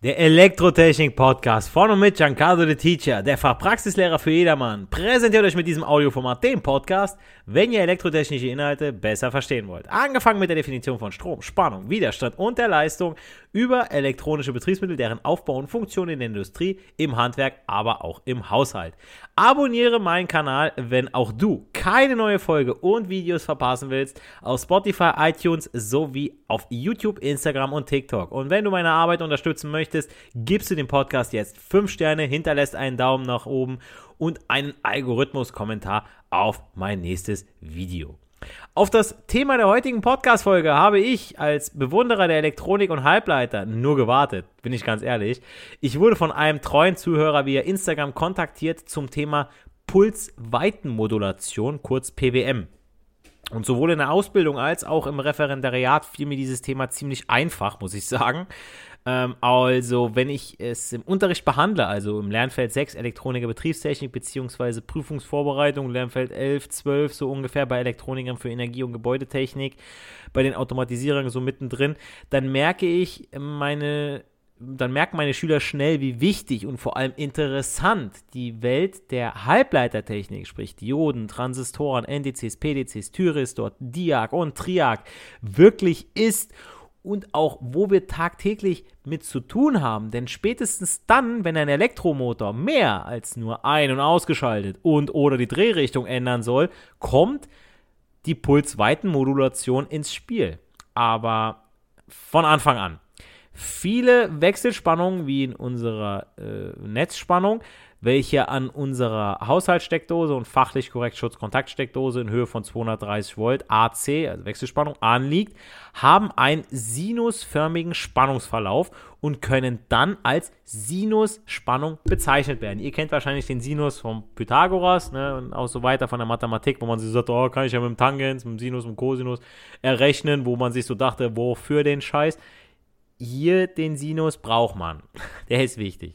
Der Elektrotechnik-Podcast von und mit Giancarlo the Teacher, der Fachpraxislehrer für jedermann, präsentiert euch mit diesem Audioformat den Podcast, wenn ihr elektrotechnische Inhalte besser verstehen wollt. Angefangen mit der Definition von Strom, Spannung, Widerstand und der Leistung über elektronische Betriebsmittel, deren Aufbau und Funktion in der Industrie, im Handwerk, aber auch im Haushalt. Abonniere meinen Kanal, wenn auch du keine neue Folge und Videos verpassen willst, auf Spotify, iTunes sowie auf YouTube, Instagram und TikTok. Und wenn du meine Arbeit unterstützen möchtest, gibst du dem Podcast jetzt 5 Sterne, hinterlässt einen Daumen nach oben und einen Algorithmus-Kommentar auf mein nächstes Video. Auf das Thema der heutigen Podcast-Folge habe ich als Bewunderer der Elektronik und Halbleiter nur gewartet, bin ich ganz ehrlich. Ich wurde von einem treuen Zuhörer via Instagram kontaktiert zum Thema Pulsweitenmodulation, kurz PWM. Und sowohl in der Ausbildung als auch im Referendariat fiel mir dieses Thema ziemlich einfach, muss ich sagen. Ähm, also, wenn ich es im Unterricht behandle, also im Lernfeld 6 Elektroniker Betriebstechnik beziehungsweise Prüfungsvorbereitung, Lernfeld 11, 12 so ungefähr bei Elektronikern für Energie- und Gebäudetechnik, bei den Automatisierern so mittendrin, dann merke ich meine dann merken meine Schüler schnell, wie wichtig und vor allem interessant die Welt der Halbleitertechnik, sprich Dioden, Transistoren, NDCs, PDCs, Thyristor, Diag und Triag, wirklich ist und auch wo wir tagtäglich mit zu tun haben. Denn spätestens dann, wenn ein Elektromotor mehr als nur ein- und ausgeschaltet und oder die Drehrichtung ändern soll, kommt die Pulsweitenmodulation ins Spiel. Aber von Anfang an. Viele Wechselspannungen wie in unserer äh, Netzspannung welche an unserer Haushaltssteckdose und fachlich korrekt Schutzkontaktsteckdose in Höhe von 230 Volt AC, also Wechselspannung, anliegt, haben einen sinusförmigen Spannungsverlauf und können dann als Sinusspannung bezeichnet werden. Ihr kennt wahrscheinlich den Sinus vom Pythagoras ne, und auch so weiter von der Mathematik, wo man sich sagt, oh, kann ich ja mit dem Tangens, mit dem Sinus, mit dem Cosinus errechnen, wo man sich so dachte, wofür den Scheiß? Hier den Sinus braucht man. Der ist wichtig.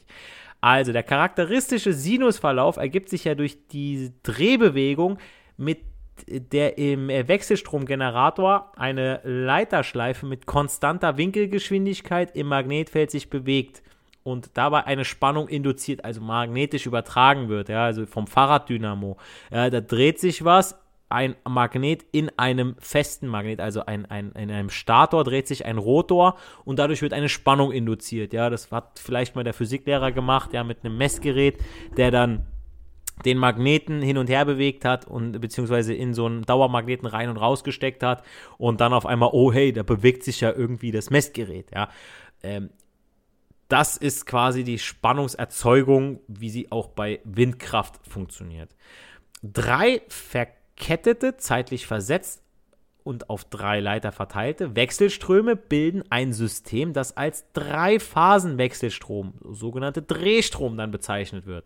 Also der charakteristische Sinusverlauf ergibt sich ja durch die Drehbewegung, mit der im Wechselstromgenerator eine Leiterschleife mit konstanter Winkelgeschwindigkeit im Magnetfeld sich bewegt und dabei eine Spannung induziert, also magnetisch übertragen wird, ja, also vom Fahrraddynamo. Ja, da dreht sich was ein Magnet in einem festen Magnet, also ein, ein, in einem Stator dreht sich ein Rotor und dadurch wird eine Spannung induziert. Ja, das hat vielleicht mal der Physiklehrer gemacht, ja, mit einem Messgerät, der dann den Magneten hin und her bewegt hat und beziehungsweise in so einen Dauermagneten rein und raus gesteckt hat und dann auf einmal, oh hey, da bewegt sich ja irgendwie das Messgerät, ja. Ähm, das ist quasi die Spannungserzeugung, wie sie auch bei Windkraft funktioniert. Drei Verkehr Verkettete, zeitlich versetzt und auf drei Leiter verteilte Wechselströme bilden ein System, das als Drei-Phasen-Wechselstrom, sogenannte Drehstrom, dann bezeichnet wird.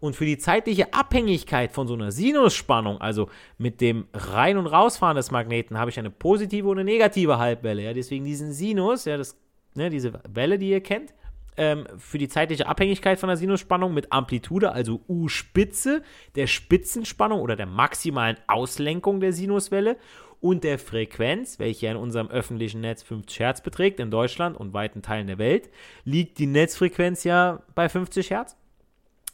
Und für die zeitliche Abhängigkeit von so einer Sinusspannung, also mit dem Rein- und Rausfahren des Magneten, habe ich eine positive und eine negative Halbwelle. Ja, deswegen diesen Sinus, ja, das, ne, diese Welle, die ihr kennt, ähm, für die zeitliche Abhängigkeit von der Sinusspannung mit Amplitude, also U-Spitze, der Spitzenspannung oder der maximalen Auslenkung der Sinuswelle und der Frequenz, welche in unserem öffentlichen Netz 50 Hertz beträgt, in Deutschland und weiten Teilen der Welt, liegt die Netzfrequenz ja bei 50 Hertz.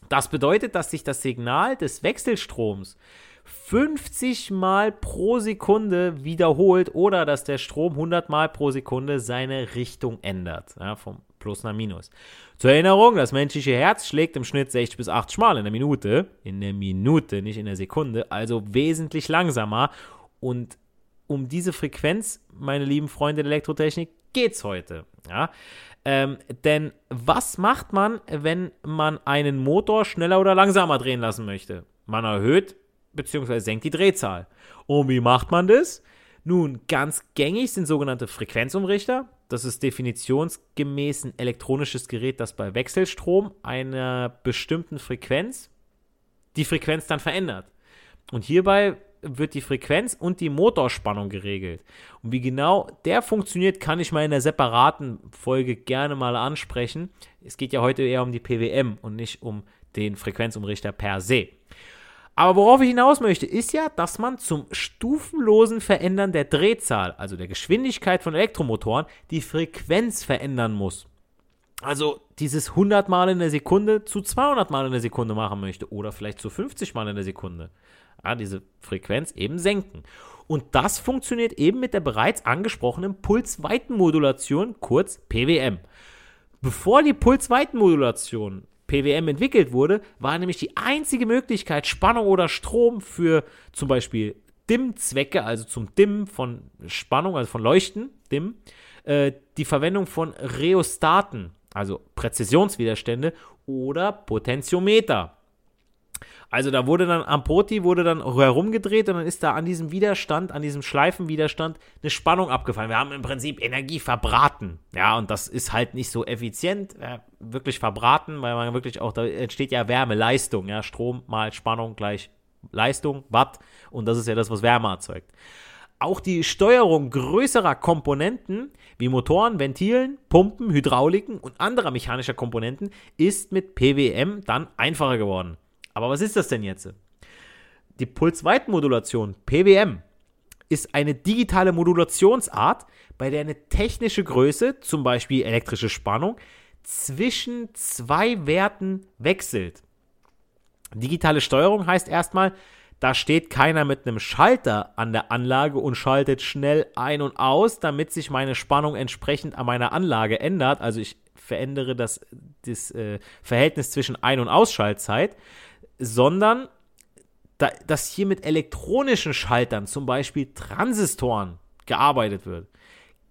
Das bedeutet, dass sich das Signal des Wechselstroms 50 Mal pro Sekunde wiederholt oder dass der Strom 100 Mal pro Sekunde seine Richtung ändert. Ja, vom plus oder minus. Zur Erinnerung, das menschliche Herz schlägt im Schnitt 60 bis 80 Mal in der Minute. In der Minute, nicht in der Sekunde. Also wesentlich langsamer. Und um diese Frequenz, meine lieben Freunde der Elektrotechnik, geht es heute. Ja? Ähm, denn was macht man, wenn man einen Motor schneller oder langsamer drehen lassen möchte? Man erhöht bzw. senkt die Drehzahl. Und wie macht man das? Nun, ganz gängig sind sogenannte Frequenzumrichter. Das ist definitionsgemäß ein elektronisches Gerät, das bei Wechselstrom einer bestimmten Frequenz die Frequenz dann verändert. Und hierbei wird die Frequenz und die Motorspannung geregelt. Und wie genau der funktioniert, kann ich mal in einer separaten Folge gerne mal ansprechen. Es geht ja heute eher um die PWM und nicht um den Frequenzumrichter per se. Aber worauf ich hinaus möchte, ist ja, dass man zum stufenlosen Verändern der Drehzahl, also der Geschwindigkeit von Elektromotoren, die Frequenz verändern muss. Also dieses 100 Mal in der Sekunde zu 200 Mal in der Sekunde machen möchte oder vielleicht zu 50 Mal in der Sekunde. Ja, diese Frequenz eben senken. Und das funktioniert eben mit der bereits angesprochenen Pulsweitenmodulation, kurz PWM. Bevor die Pulsweitenmodulation PWM entwickelt wurde, war nämlich die einzige Möglichkeit, Spannung oder Strom für zum Beispiel Dimmzwecke, also zum Dimmen von Spannung, also von Leuchten, Dimm, äh, die Verwendung von Rheostaten, also Präzisionswiderstände oder Potentiometer. Also da wurde dann am Poti wurde dann herumgedreht und dann ist da an diesem Widerstand, an diesem Schleifenwiderstand eine Spannung abgefallen. Wir haben im Prinzip Energie verbraten. Ja, und das ist halt nicht so effizient, ja, wirklich verbraten, weil man wirklich auch, da entsteht ja Wärme, Leistung, ja, Strom mal Spannung gleich Leistung, Watt und das ist ja das, was Wärme erzeugt. Auch die Steuerung größerer Komponenten wie Motoren, Ventilen, Pumpen, Hydrauliken und anderer mechanischer Komponenten ist mit PWM dann einfacher geworden. Aber was ist das denn jetzt? Die Pulsweitenmodulation, PWM, ist eine digitale Modulationsart, bei der eine technische Größe, zum Beispiel elektrische Spannung, zwischen zwei Werten wechselt. Digitale Steuerung heißt erstmal, da steht keiner mit einem Schalter an der Anlage und schaltet schnell ein und aus, damit sich meine Spannung entsprechend an meiner Anlage ändert. Also ich verändere das, das äh, Verhältnis zwischen Ein- und Ausschaltzeit, sondern da, dass hier mit elektronischen Schaltern, zum Beispiel Transistoren, gearbeitet wird.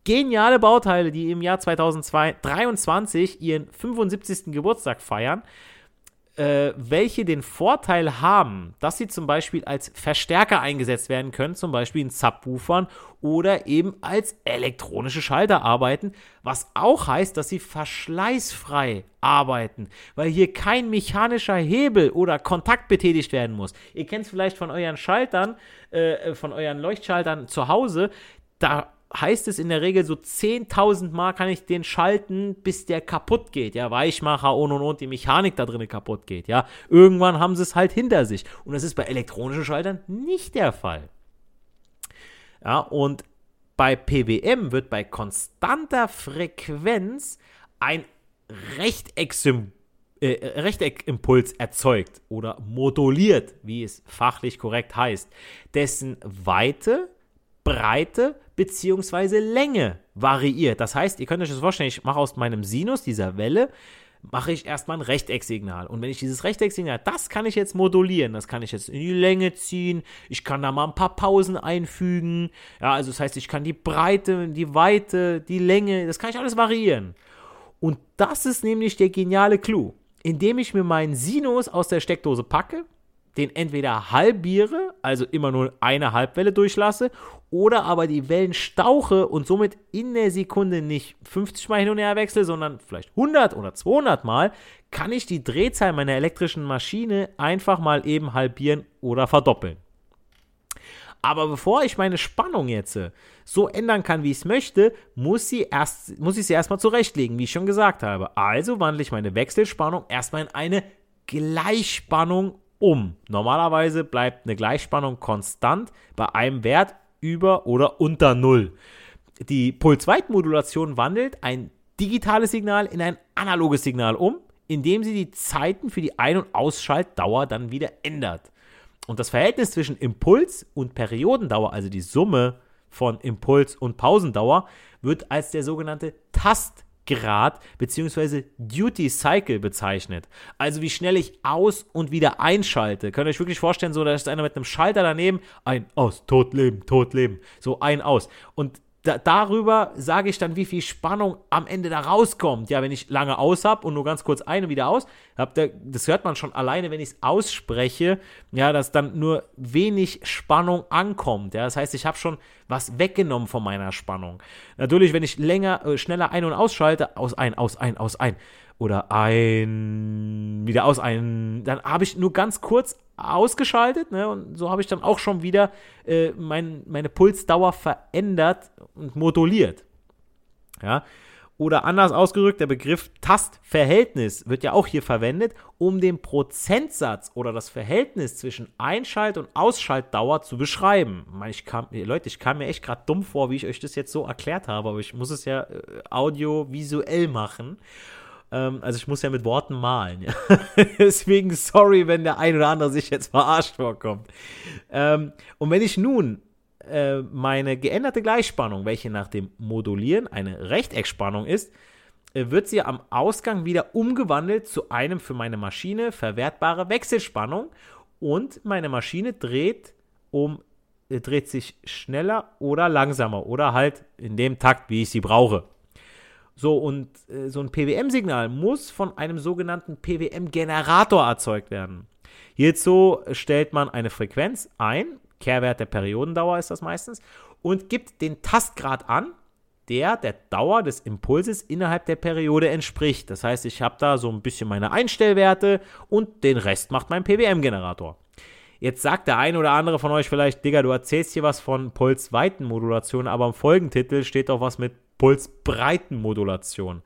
Geniale Bauteile, die im Jahr 2023 ihren 75. Geburtstag feiern äh, welche den Vorteil haben, dass sie zum Beispiel als Verstärker eingesetzt werden können, zum Beispiel in Subwoofern oder eben als elektronische Schalter arbeiten, was auch heißt, dass sie verschleißfrei arbeiten, weil hier kein mechanischer Hebel oder Kontakt betätigt werden muss. Ihr kennt es vielleicht von euren Schaltern, äh, von euren Leuchtschaltern zu Hause, da heißt es in der Regel so 10.000 Mal kann ich den schalten, bis der kaputt geht, ja, Weichmacher und und und die Mechanik da drin kaputt geht, ja. Irgendwann haben sie es halt hinter sich und das ist bei elektronischen Schaltern nicht der Fall. Ja, und bei PWM wird bei konstanter Frequenz ein Rechteckszym äh, Rechteckkimpuls erzeugt oder moduliert, wie es fachlich korrekt heißt, dessen Weite, Breite bzw. Länge variiert. Das heißt, ihr könnt euch das vorstellen, ich mache aus meinem Sinus, dieser Welle, mache ich erstmal ein Rechtecksignal. Und wenn ich dieses Rechtecksignal, das kann ich jetzt modulieren, das kann ich jetzt in die Länge ziehen, ich kann da mal ein paar Pausen einfügen. Ja, also das heißt, ich kann die Breite, die Weite, die Länge, das kann ich alles variieren. Und das ist nämlich der geniale Clou. Indem ich mir meinen Sinus aus der Steckdose packe, den entweder halbiere, also immer nur eine Halbwelle durchlasse, oder aber die Wellen stauche und somit in der Sekunde nicht 50 Mal hin und her wechsle, sondern vielleicht 100 oder 200 Mal, kann ich die Drehzahl meiner elektrischen Maschine einfach mal eben halbieren oder verdoppeln. Aber bevor ich meine Spannung jetzt so ändern kann, wie ich es möchte, muss, sie erst, muss ich sie erstmal zurechtlegen, wie ich schon gesagt habe. Also wandle ich meine Wechselspannung erstmal in eine Gleichspannung um. Normalerweise bleibt eine Gleichspannung konstant bei einem Wert über oder unter Null. Die Pulsweitenmodulation wandelt ein digitales Signal in ein analoges Signal um, indem sie die Zeiten für die Ein- und Ausschaltdauer dann wieder ändert. Und das Verhältnis zwischen Impuls und Periodendauer, also die Summe von Impuls und Pausendauer, wird als der sogenannte Tast Grad bzw. Duty Cycle bezeichnet. Also wie schnell ich aus und wieder einschalte. Könnt ihr euch wirklich vorstellen, so da ist einer mit einem Schalter daneben, ein, aus, tot, leben, tot, leben. So ein, aus. Und da, darüber sage ich dann, wie viel Spannung am Ende da rauskommt. Ja, wenn ich lange aus habe und nur ganz kurz ein und wieder aus, hab da, das hört man schon alleine, wenn ich es ausspreche, ja, dass dann nur wenig Spannung ankommt. Ja, das heißt, ich habe schon was weggenommen von meiner Spannung. Natürlich, wenn ich länger, äh, schneller ein- und ausschalte, aus, ein, aus, ein, aus, ein oder ein, wieder aus, ein, dann habe ich nur ganz kurz ausgeschaltet, ne? Und so habe ich dann auch schon wieder äh, mein, meine Pulsdauer verändert und moduliert. Ja. Oder anders ausgedrückt, der Begriff Tastverhältnis wird ja auch hier verwendet, um den Prozentsatz oder das Verhältnis zwischen Einschalt- und Ausschaltdauer zu beschreiben. Ich kam, Leute, ich kam mir echt gerade dumm vor, wie ich euch das jetzt so erklärt habe, aber ich muss es ja äh, audiovisuell machen. Ähm, also ich muss ja mit Worten malen. Ja? Deswegen sorry, wenn der ein oder andere sich jetzt verarscht vorkommt. Ähm, und wenn ich nun äh, meine geänderte Gleichspannung, welche nach dem Modulieren eine Rechteckspannung ist, äh, wird sie am Ausgang wieder umgewandelt zu einem für meine Maschine verwertbare Wechselspannung und meine Maschine dreht um äh, dreht sich schneller oder langsamer oder halt in dem Takt, wie ich sie brauche. So, und äh, so ein PWM-Signal muss von einem sogenannten PWM-Generator erzeugt werden. Hierzu stellt man eine Frequenz ein, Kehrwert der Periodendauer ist das meistens, und gibt den Tastgrad an, der der Dauer des Impulses innerhalb der Periode entspricht. Das heißt, ich habe da so ein bisschen meine Einstellwerte und den Rest macht mein PWM-Generator. Jetzt sagt der eine oder andere von euch vielleicht, Digga, du erzählst hier was von Pulsweitenmodulation, aber im Folgentitel steht doch was mit Pulsbreitenmodulation.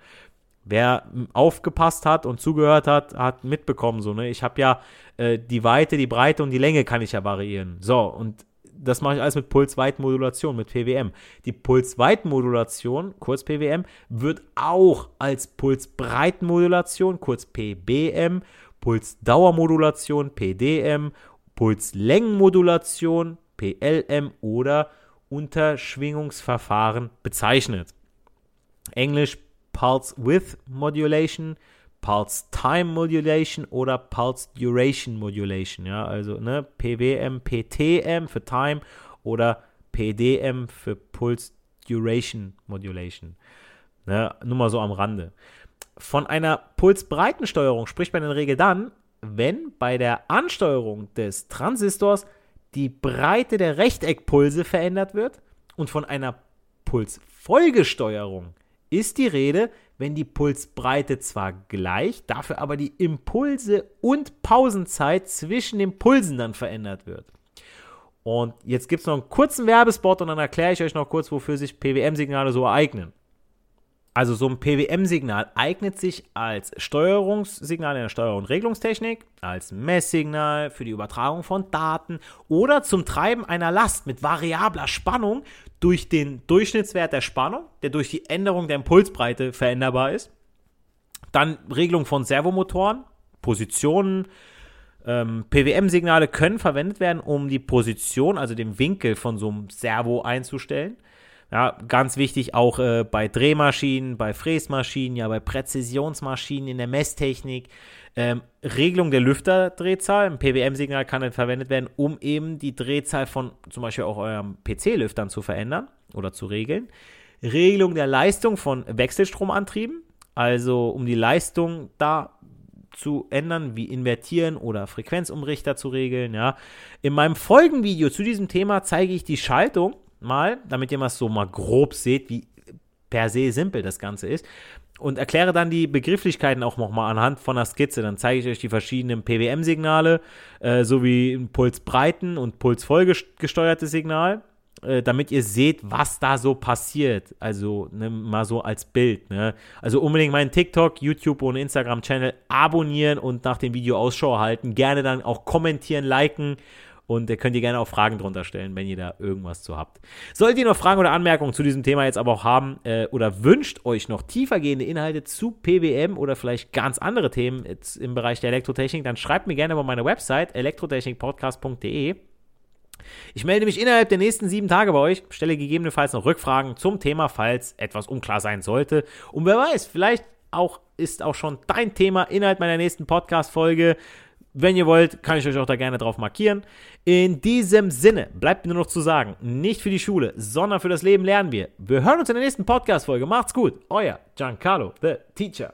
Wer aufgepasst hat und zugehört hat, hat mitbekommen, so, ne? Ich habe ja äh, die Weite, die Breite und die Länge kann ich ja variieren. So, und das mache ich alles mit Pulsweitenmodulation, mit PWM. Die Pulsweitenmodulation, kurz PWM, wird auch als Pulsbreitenmodulation, kurz PBM, Pulsdauermodulation, PDM, Pulslängenmodulation, PLM oder Unterschwingungsverfahren bezeichnet. Englisch Pulse Width Modulation, Pulse Time Modulation oder Pulse Duration Modulation. Ja, also ne, PWM, PTM für Time oder PDM für Pulse Duration Modulation. Ne, nur mal so am Rande. Von einer Pulsbreitensteuerung spricht man in der Regel dann, wenn bei der Ansteuerung des Transistors die Breite der Rechteckpulse verändert wird und von einer Pulsfolgesteuerung ist die Rede, wenn die Pulsbreite zwar gleich, dafür aber die Impulse und Pausenzeit zwischen den Pulsen dann verändert wird. Und jetzt gibt es noch einen kurzen Werbespot und dann erkläre ich euch noch kurz, wofür sich PWM-Signale so ereignen. Also so ein PWM-Signal eignet sich als Steuerungssignal in der Steuer- und Regelungstechnik, als Messsignal für die Übertragung von Daten oder zum Treiben einer Last mit variabler Spannung durch den Durchschnittswert der Spannung, der durch die Änderung der Impulsbreite veränderbar ist. Dann Regelung von Servomotoren, Positionen. Ähm, PWM-Signale können verwendet werden, um die Position, also den Winkel von so einem Servo einzustellen. Ja, ganz wichtig auch äh, bei Drehmaschinen, bei Fräsmaschinen, ja, bei Präzisionsmaschinen in der Messtechnik. Ähm, Regelung der Lüfterdrehzahl. Ein PWM-Signal kann dann verwendet werden, um eben die Drehzahl von zum Beispiel auch eurem PC-Lüftern zu verändern oder zu regeln. Regelung der Leistung von Wechselstromantrieben, also um die Leistung da zu ändern, wie invertieren oder Frequenzumrichter zu regeln. Ja. In meinem Folgenvideo zu diesem Thema zeige ich die Schaltung mal, damit ihr mal so mal grob seht, wie per se simpel das Ganze ist. Und erkläre dann die Begrifflichkeiten auch nochmal anhand von der Skizze. Dann zeige ich euch die verschiedenen PWM-Signale, äh, sowie ein Pulsbreiten- und Pulsvollgesteuertes Signal, äh, damit ihr seht, was da so passiert. Also ne, mal so als Bild. Ne? Also unbedingt meinen TikTok, YouTube und Instagram-Channel abonnieren und nach dem Video Ausschau halten. Gerne dann auch kommentieren, liken und ihr könnt ihr gerne auch Fragen drunter stellen, wenn ihr da irgendwas zu habt. Solltet ihr noch Fragen oder Anmerkungen zu diesem Thema jetzt aber auch haben äh, oder wünscht euch noch tiefergehende Inhalte zu PWM oder vielleicht ganz andere Themen im Bereich der Elektrotechnik, dann schreibt mir gerne über meine Website elektrotechnikpodcast.de. Ich melde mich innerhalb der nächsten sieben Tage bei euch, stelle gegebenenfalls noch Rückfragen zum Thema, falls etwas unklar sein sollte. Und wer weiß, vielleicht auch ist auch schon dein Thema innerhalb meiner nächsten Podcast-Folge. Wenn ihr wollt, kann ich euch auch da gerne drauf markieren. In diesem Sinne bleibt mir nur noch zu sagen, nicht für die Schule, sondern für das Leben lernen wir. Wir hören uns in der nächsten Podcast-Folge. Macht's gut. Euer Giancarlo, the Teacher.